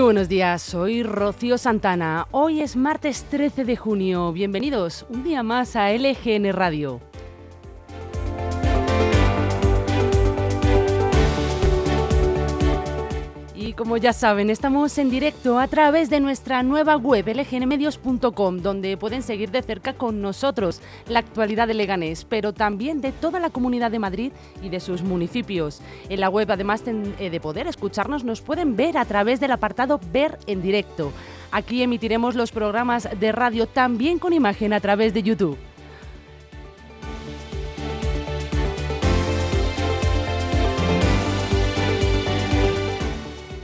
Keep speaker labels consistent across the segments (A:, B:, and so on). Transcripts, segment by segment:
A: Buenos días, soy Rocío Santana. Hoy es martes 13 de junio. Bienvenidos un día más a LGN Radio. Como ya saben, estamos en directo a través de nuestra nueva web lgnmedios.com, donde pueden seguir de cerca con nosotros la actualidad de Leganés, pero también de toda la comunidad de Madrid y de sus municipios. En la web, además eh, de poder escucharnos, nos pueden ver a través del apartado Ver en directo. Aquí emitiremos los programas de radio también con imagen a través de YouTube.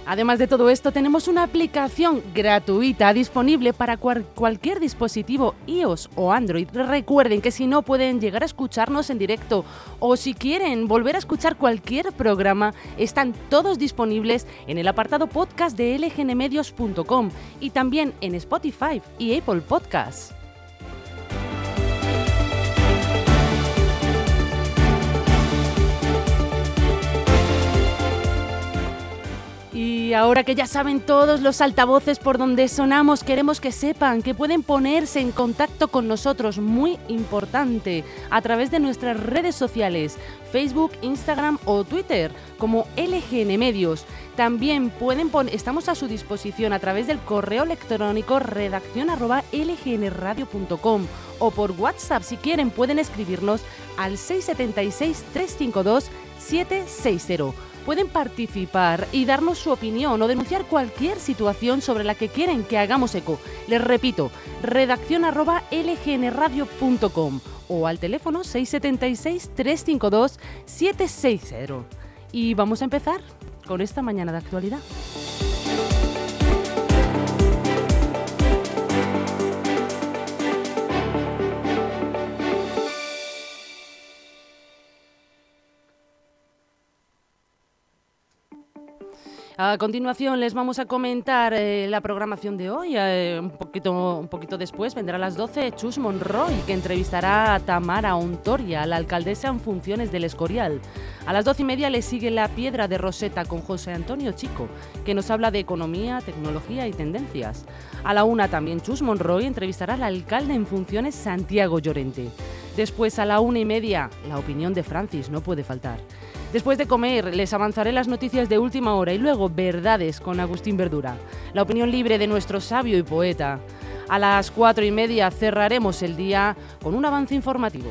A: Además de todo esto, tenemos una aplicación gratuita disponible para cualquier dispositivo iOS o Android. Recuerden que si no pueden llegar a escucharnos en directo o si quieren volver a escuchar cualquier programa, están todos disponibles en el apartado podcast de lgnmedios.com y también en Spotify y Apple Podcasts. Ahora que ya saben todos los altavoces por donde sonamos, queremos que sepan que pueden ponerse en contacto con nosotros, muy importante, a través de nuestras redes sociales, Facebook, Instagram o Twitter, como LGN Medios. También pueden estamos a su disposición a través del correo electrónico redacción o por WhatsApp si quieren pueden escribirnos al 676 352 760 pueden participar y darnos su opinión o denunciar cualquier situación sobre la que quieren que hagamos eco. Les repito, redacción arroba lgnradio.com o al teléfono 676-352-760. Y vamos a empezar con esta mañana de actualidad. A continuación les vamos a comentar eh, la programación de hoy. Eh, un, poquito, un poquito después vendrá a las 12 Chus Monroy, que entrevistará a Tamara Ontoria, la alcaldesa en funciones del Escorial. A las 12 y media le sigue La Piedra de Roseta con José Antonio Chico, que nos habla de economía, tecnología y tendencias. A la una también Chus Monroy entrevistará al alcalde en funciones Santiago Llorente. Después a la una y media, la opinión de Francis no puede faltar. Después de comer, les avanzaré las noticias de última hora y luego verdades con Agustín Verdura, la opinión libre de nuestro sabio y poeta. A las cuatro y media cerraremos el día con un avance informativo.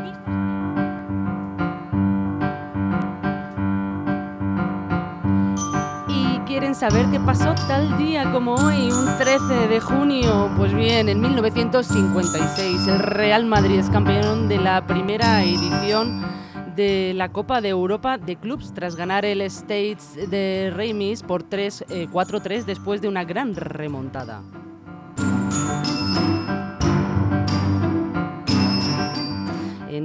A: saber qué pasó tal día como hoy, un 13 de junio. Pues bien, en 1956 el Real Madrid es campeón de la primera edición de la Copa de Europa de Clubs tras ganar el States de Reims por 4-3 eh, después de una gran remontada.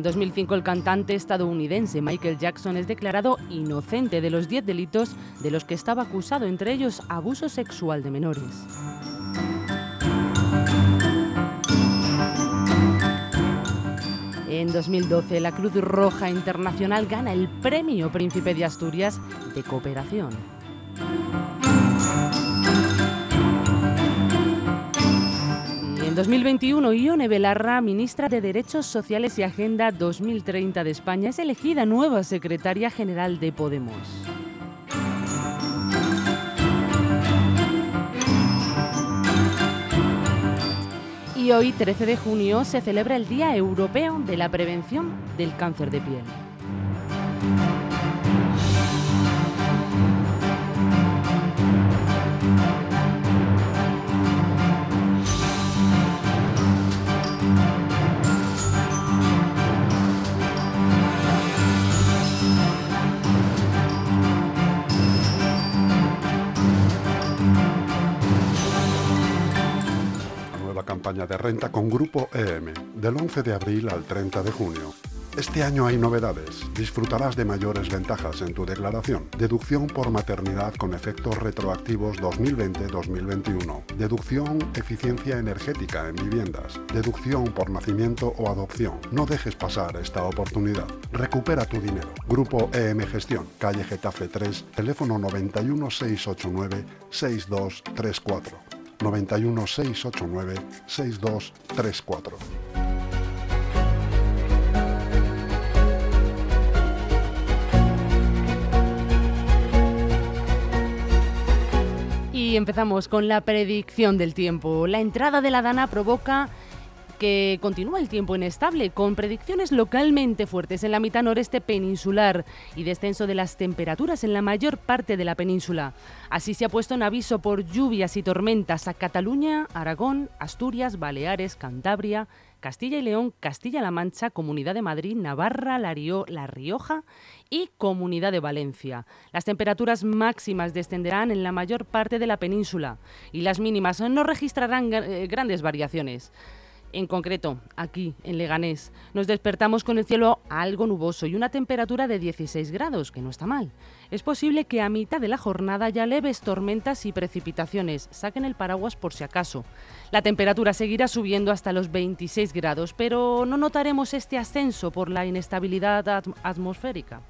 A: 2005 el cantante estadounidense Michael Jackson es declarado inocente de los 10 delitos de los que estaba acusado, entre ellos abuso sexual de menores. En 2012, la Cruz Roja Internacional gana el Premio Príncipe de Asturias de Cooperación. 2021, Ione Belarra, ministra de Derechos Sociales y Agenda 2030 de España, es elegida nueva secretaria general de Podemos. Y hoy, 13 de junio, se celebra el Día Europeo de la Prevención del Cáncer de Piel.
B: Campaña de renta con Grupo EM, del 11 de abril al 30 de junio. Este año hay novedades. Disfrutarás de mayores ventajas en tu declaración. Deducción por maternidad con efectos retroactivos 2020-2021. Deducción eficiencia energética en viviendas. Deducción por nacimiento o adopción. No dejes pasar esta oportunidad. Recupera tu dinero. Grupo EM Gestión, calle Getafe 3, teléfono 91 689 6234. 91 689 6234.
A: Y empezamos con la predicción del tiempo. La entrada de la Dana provoca que continúa el tiempo inestable, con predicciones localmente fuertes en la mitad noreste peninsular y descenso de las temperaturas en la mayor parte de la península. Así se ha puesto en aviso por lluvias y tormentas a Cataluña, Aragón, Asturias, Baleares, Cantabria, Castilla y León, Castilla-La Mancha, Comunidad de Madrid, Navarra, La, Rioja y Comunidad de Valencia. Las temperaturas máximas descenderán en la mayor parte de la península y las mínimas no registrarán eh, grandes variaciones. En concreto, aquí, en Leganés, nos despertamos con el cielo algo nuboso y una temperatura de 16 grados, que no está mal. Es posible que a mitad de la jornada haya leves tormentas y precipitaciones. Saquen el paraguas por si acaso. La temperatura seguirá subiendo hasta los 26 grados, pero no notaremos este ascenso por la inestabilidad atmosférica.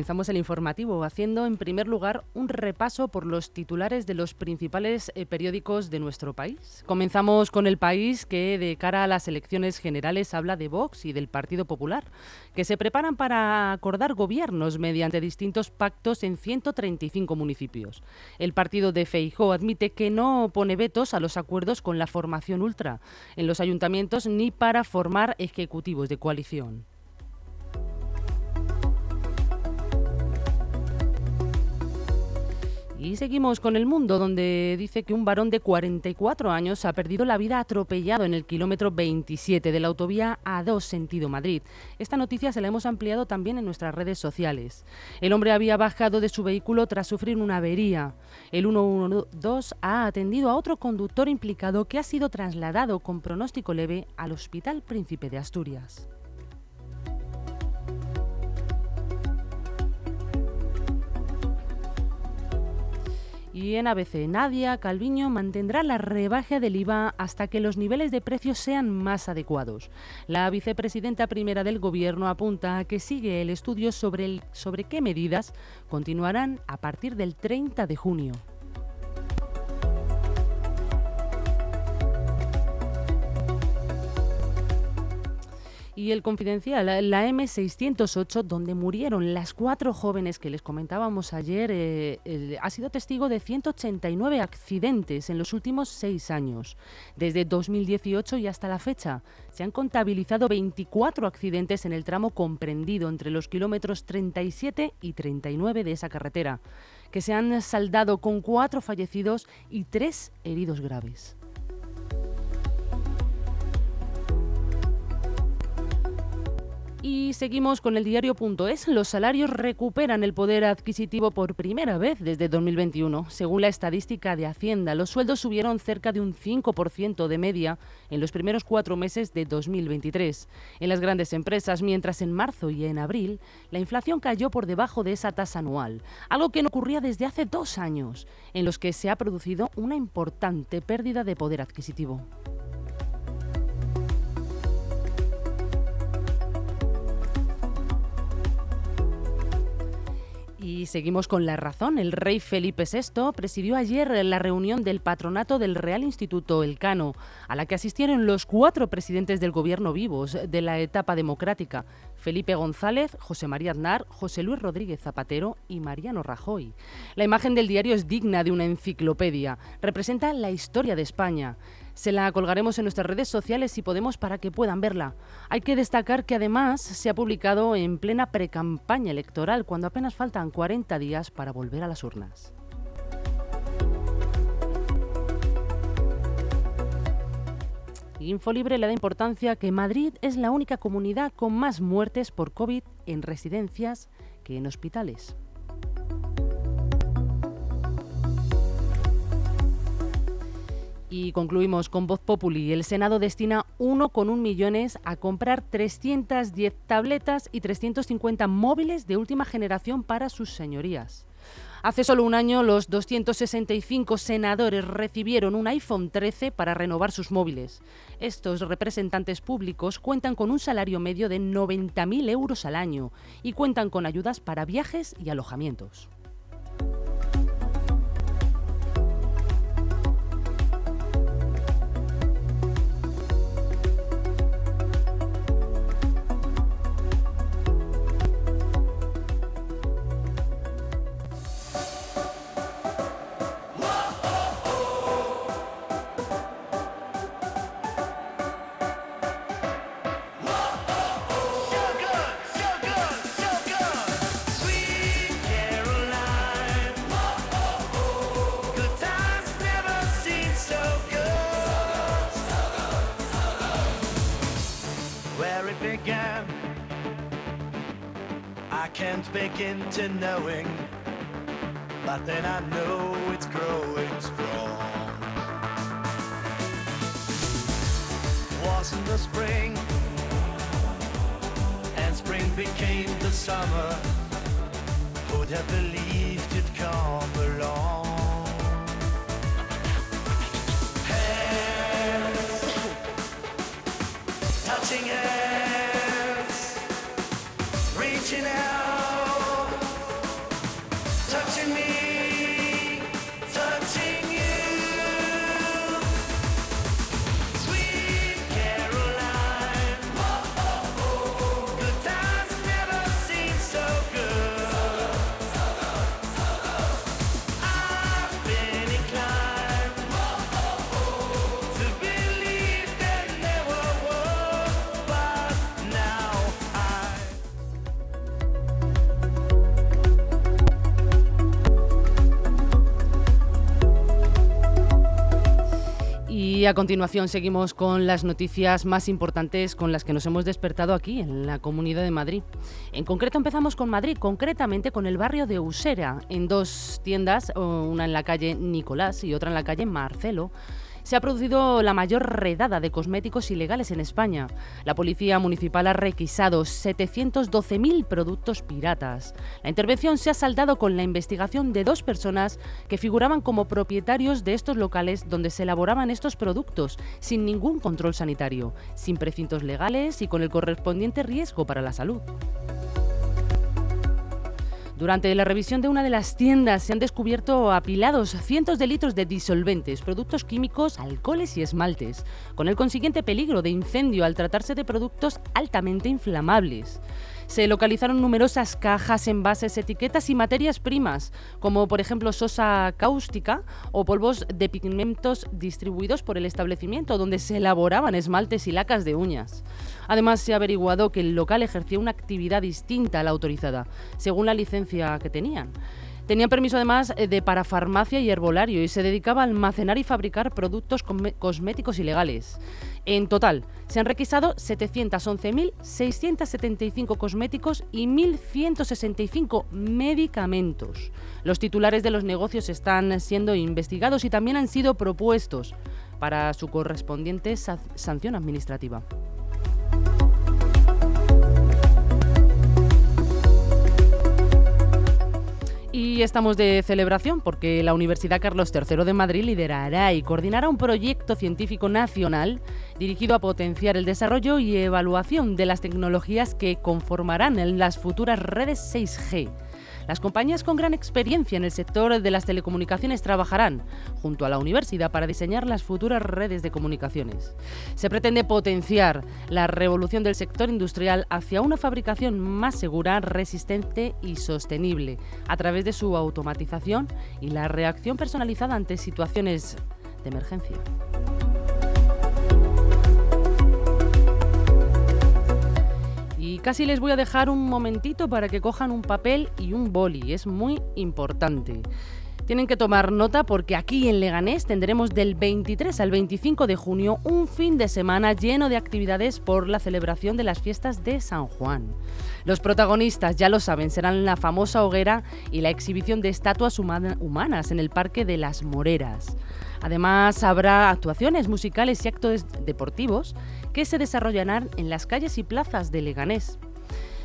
A: Comenzamos el informativo haciendo en primer lugar un repaso por los titulares de los principales eh, periódicos de nuestro país. Comenzamos con el país que de cara a las elecciones generales habla de Vox y del Partido Popular, que se preparan para acordar gobiernos mediante distintos pactos en 135 municipios. El partido de Feijó admite que no pone vetos a los acuerdos con la formación ultra en los ayuntamientos ni para formar ejecutivos de coalición. Y seguimos con el mundo, donde dice que un varón de 44 años ha perdido la vida atropellado en el kilómetro 27 de la autovía A2 sentido Madrid. Esta noticia se la hemos ampliado también en nuestras redes sociales. El hombre había bajado de su vehículo tras sufrir una avería. El 112 ha atendido a otro conductor implicado que ha sido trasladado con pronóstico leve al Hospital Príncipe de Asturias. Y en ABC, Nadia Calviño mantendrá la rebaja del IVA hasta que los niveles de precios sean más adecuados. La vicepresidenta primera del Gobierno apunta a que sigue el estudio sobre, el, sobre qué medidas continuarán a partir del 30 de junio. Y el confidencial, la M608, donde murieron las cuatro jóvenes que les comentábamos ayer, eh, ha sido testigo de 189 accidentes en los últimos seis años. Desde 2018 y hasta la fecha, se han contabilizado 24 accidentes en el tramo comprendido entre los kilómetros 37 y 39 de esa carretera, que se han saldado con cuatro fallecidos y tres heridos graves. Y seguimos con el diario.es. Los salarios recuperan el poder adquisitivo por primera vez desde 2021. Según la estadística de Hacienda, los sueldos subieron cerca de un 5% de media en los primeros cuatro meses de 2023. En las grandes empresas, mientras en marzo y en abril la inflación cayó por debajo de esa tasa anual, algo que no ocurría desde hace dos años, en los que se ha producido una importante pérdida de poder adquisitivo. Y seguimos con la razón. El rey Felipe VI presidió ayer la reunión del patronato del Real Instituto Elcano, a la que asistieron los cuatro presidentes del gobierno vivos de la etapa democrática, Felipe González, José María Aznar, José Luis Rodríguez Zapatero y Mariano Rajoy. La imagen del diario es digna de una enciclopedia. Representa la historia de España. Se la colgaremos en nuestras redes sociales si podemos para que puedan verla. Hay que destacar que además se ha publicado en plena precampaña electoral, cuando apenas faltan 40 días para volver a las urnas. Infolibre le da importancia que Madrid es la única comunidad con más muertes por COVID en residencias que en hospitales. Y concluimos con Voz Populi. El Senado destina 1,1 millones a comprar 310 tabletas y 350 móviles de última generación para sus señorías. Hace solo un año, los 265 senadores recibieron un iPhone 13 para renovar sus móviles. Estos representantes públicos cuentan con un salario medio de 90.000 euros al año y cuentan con ayudas para viajes y alojamientos.
C: To knowing, but then I know it's growing strong. Wasn't the spring, and spring became the summer. Who'd have believed it'd come along?
A: A continuación seguimos con las noticias más importantes con las que nos hemos despertado aquí en la Comunidad de Madrid. En concreto empezamos con Madrid, concretamente con el barrio de Usera, en dos tiendas, una en la calle Nicolás y otra en la calle Marcelo. Se ha producido la mayor redada de cosméticos ilegales en España. La Policía Municipal ha requisado 712.000 productos piratas. La intervención se ha saldado con la investigación de dos personas que figuraban como propietarios de estos locales donde se elaboraban estos productos, sin ningún control sanitario, sin precintos legales y con el correspondiente riesgo para la salud. Durante la revisión de una de las tiendas se han descubierto apilados cientos de litros de disolventes, productos químicos, alcoholes y esmaltes, con el consiguiente peligro de incendio al tratarse de productos altamente inflamables. Se localizaron numerosas cajas, envases, etiquetas y materias primas, como por ejemplo sosa cáustica o polvos de pigmentos distribuidos por el establecimiento donde se elaboraban esmaltes y lacas de uñas. Además, se ha averiguado que el local ejercía una actividad distinta a la autorizada, según la licencia que tenían. Tenía permiso además eh, de parafarmacia y herbolario y se dedicaba a almacenar y fabricar productos cosméticos ilegales. En total, se han requisado 711.675 cosméticos y 1.165 medicamentos. Los titulares de los negocios están siendo investigados y también han sido propuestos para su correspondiente sanción administrativa. Y estamos de celebración porque la Universidad Carlos III de Madrid liderará y coordinará un proyecto científico nacional dirigido a potenciar el desarrollo y evaluación de las tecnologías que conformarán en las futuras redes 6G las compañías con gran experiencia en el sector de las telecomunicaciones trabajarán junto a la universidad para diseñar las futuras redes de comunicaciones. Se pretende potenciar la revolución del sector industrial hacia una fabricación más segura, resistente y sostenible a través de su automatización y la reacción personalizada ante situaciones de emergencia. Casi les voy a dejar un momentito para que cojan un papel y un boli, es muy importante. Tienen que tomar nota porque aquí en Leganés tendremos del 23 al 25 de junio un fin de semana lleno de actividades por la celebración de las fiestas de San Juan. Los protagonistas, ya lo saben, serán la famosa hoguera y la exhibición de estatuas humanas en el Parque de las Moreras. Además, habrá actuaciones musicales y actos deportivos que se desarrollarán en las calles y plazas de Leganés.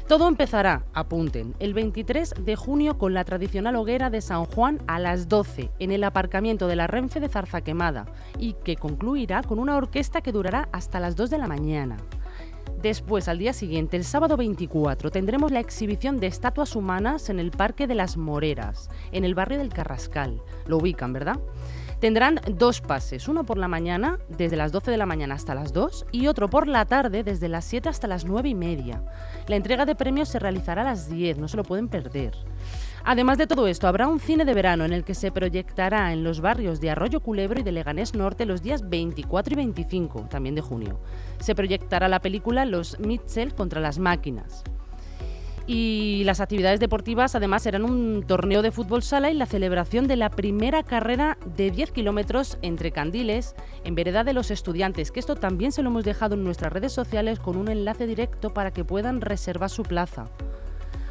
A: Todo empezará, apunten, el 23 de junio con la tradicional hoguera de San Juan a las 12 en el aparcamiento de la Renfe de Zarzaquemada y que concluirá con una orquesta que durará hasta las 2 de la mañana. Después, al día siguiente, el sábado 24, tendremos la exhibición de estatuas humanas en el Parque de las Moreras, en el barrio del Carrascal. Lo ubican, ¿verdad? Tendrán dos pases, uno por la mañana, desde las 12 de la mañana hasta las 2, y otro por la tarde, desde las 7 hasta las 9 y media. La entrega de premios se realizará a las 10, no se lo pueden perder. Además de todo esto, habrá un cine de verano en el que se proyectará en los barrios de Arroyo Culebro y de Leganés Norte los días 24 y 25, también de junio. Se proyectará la película Los Mitchell contra las máquinas. Y las actividades deportivas además serán un torneo de fútbol sala y la celebración de la primera carrera de 10 kilómetros entre Candiles en Vereda de los Estudiantes, que esto también se lo hemos dejado en nuestras redes sociales con un enlace directo para que puedan reservar su plaza.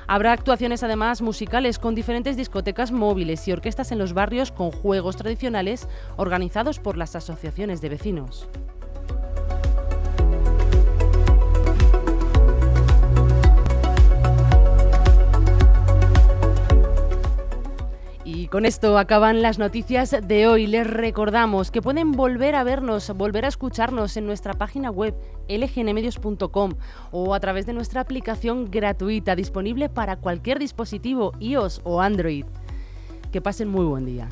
A: Habrá actuaciones además musicales con diferentes discotecas móviles y orquestas en los barrios con juegos tradicionales organizados por las asociaciones de vecinos. Con esto acaban las noticias de hoy. Les recordamos que pueden volver a vernos, volver a escucharnos en nuestra página web lgnmedios.com o a través de nuestra aplicación gratuita disponible para cualquier dispositivo iOS o Android. Que pasen muy buen día.